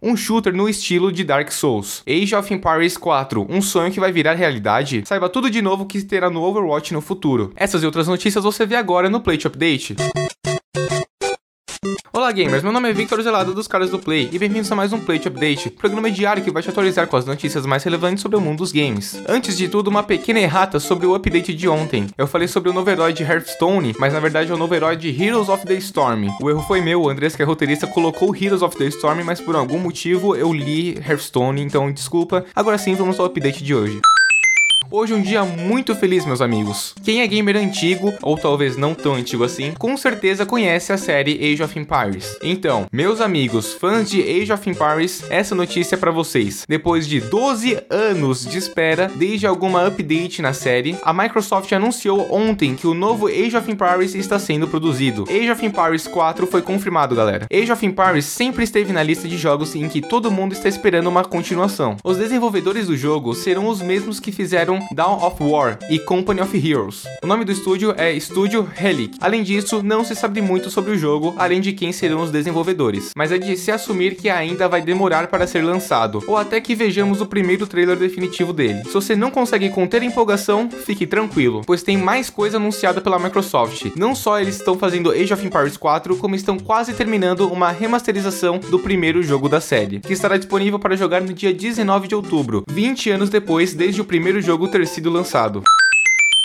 Um shooter no estilo de Dark Souls. Age of Empires 4, um sonho que vai virar realidade? Saiba tudo de novo que terá no Overwatch no futuro. Essas e outras notícias você vê agora no Plate Update. Olá gamers, meu nome é Victor Zelado dos caras do Play e bem-vindos a mais um Plate Update, programa diário que vai te atualizar com as notícias mais relevantes sobre o mundo dos games. Antes de tudo, uma pequena errata sobre o update de ontem. Eu falei sobre o novo herói de Hearthstone, mas na verdade é o novo herói de Heroes of the Storm. O erro foi meu, o Andrés, que é roteirista, colocou Heroes of the Storm, mas por algum motivo eu li Hearthstone, então desculpa. Agora sim, vamos ao update de hoje. Hoje é um dia muito feliz, meus amigos. Quem é gamer antigo, ou talvez não tão antigo assim, com certeza conhece a série Age of Empires. Então, meus amigos, fãs de Age of Empires, essa notícia é para vocês. Depois de 12 anos de espera, desde alguma update na série, a Microsoft anunciou ontem que o novo Age of Empires está sendo produzido. Age of Empires 4 foi confirmado, galera. Age of Empires sempre esteve na lista de jogos em que todo mundo está esperando uma continuação. Os desenvolvedores do jogo serão os mesmos que fizeram Dawn of War e Company of Heroes. O nome do estúdio é Studio Relic. Além disso, não se sabe muito sobre o jogo, além de quem serão os desenvolvedores, mas é de se assumir que ainda vai demorar para ser lançado, ou até que vejamos o primeiro trailer definitivo dele. Se você não consegue conter a empolgação, fique tranquilo, pois tem mais coisa anunciada pela Microsoft. Não só eles estão fazendo Age of Empires 4, como estão quase terminando uma remasterização do primeiro jogo da série, que estará disponível para jogar no dia 19 de outubro, 20 anos depois desde o primeiro jogo ter sido lançado.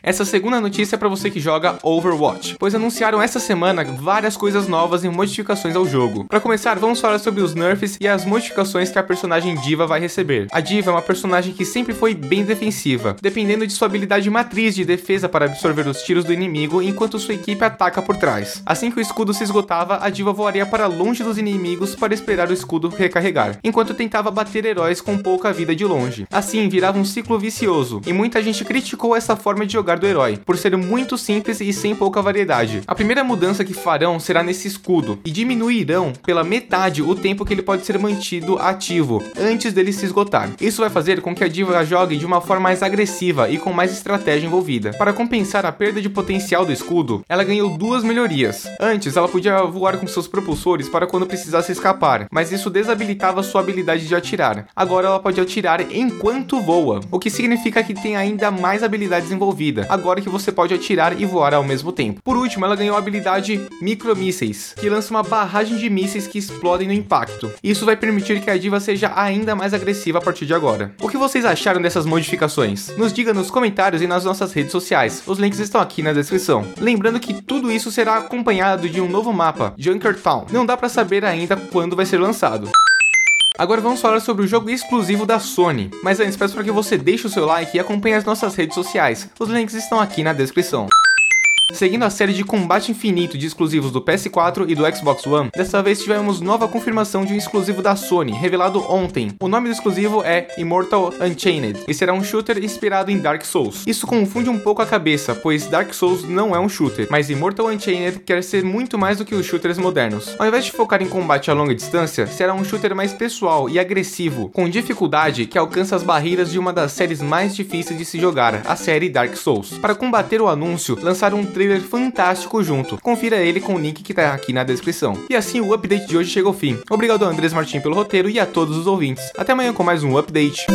Essa segunda notícia é para você que joga Overwatch, pois anunciaram essa semana várias coisas novas e modificações ao jogo. Para começar, vamos falar sobre os nerfs e as modificações que a personagem Diva vai receber. A Diva é uma personagem que sempre foi bem defensiva, dependendo de sua habilidade matriz de defesa para absorver os tiros do inimigo enquanto sua equipe ataca por trás. Assim que o escudo se esgotava, a Diva voaria para longe dos inimigos para esperar o escudo recarregar, enquanto tentava bater heróis com pouca vida de longe. Assim, virava um ciclo vicioso, e muita gente criticou essa forma de jogar do herói, por ser muito simples e sem pouca variedade. A primeira mudança que farão será nesse escudo, e diminuirão pela metade o tempo que ele pode ser mantido ativo, antes dele se esgotar. Isso vai fazer com que a diva jogue de uma forma mais agressiva e com mais estratégia envolvida. Para compensar a perda de potencial do escudo, ela ganhou duas melhorias. Antes, ela podia voar com seus propulsores para quando precisasse escapar, mas isso desabilitava sua habilidade de atirar. Agora ela pode atirar enquanto voa, o que significa que tem ainda mais habilidades envolvidas agora que você pode atirar e voar ao mesmo tempo. Por último, ela ganhou a habilidade Micromísseis, que lança uma barragem de mísseis que explodem no impacto. Isso vai permitir que a diva seja ainda mais agressiva a partir de agora. O que vocês acharam dessas modificações? Nos diga nos comentários e nas nossas redes sociais. Os links estão aqui na descrição. Lembrando que tudo isso será acompanhado de um novo mapa, Junkertown. Não dá para saber ainda quando vai ser lançado. Agora vamos falar sobre o jogo exclusivo da Sony. Mas antes, peço para que você deixe o seu like e acompanhe as nossas redes sociais. Os links estão aqui na descrição. Seguindo a série de combate infinito de exclusivos do PS4 e do Xbox One, dessa vez tivemos nova confirmação de um exclusivo da Sony, revelado ontem. O nome do exclusivo é Immortal Unchained e será um shooter inspirado em Dark Souls. Isso confunde um pouco a cabeça, pois Dark Souls não é um shooter, mas Immortal Unchained quer ser muito mais do que os shooters modernos. Ao invés de focar em combate a longa distância, será um shooter mais pessoal e agressivo, com dificuldade que alcança as barreiras de uma das séries mais difíceis de se jogar, a série Dark Souls. Para combater o anúncio, lançaram um trailer fantástico junto. Confira ele com o link que tá aqui na descrição. E assim o update de hoje chega ao fim. Obrigado Andrés Martins pelo roteiro e a todos os ouvintes. Até amanhã com mais um update.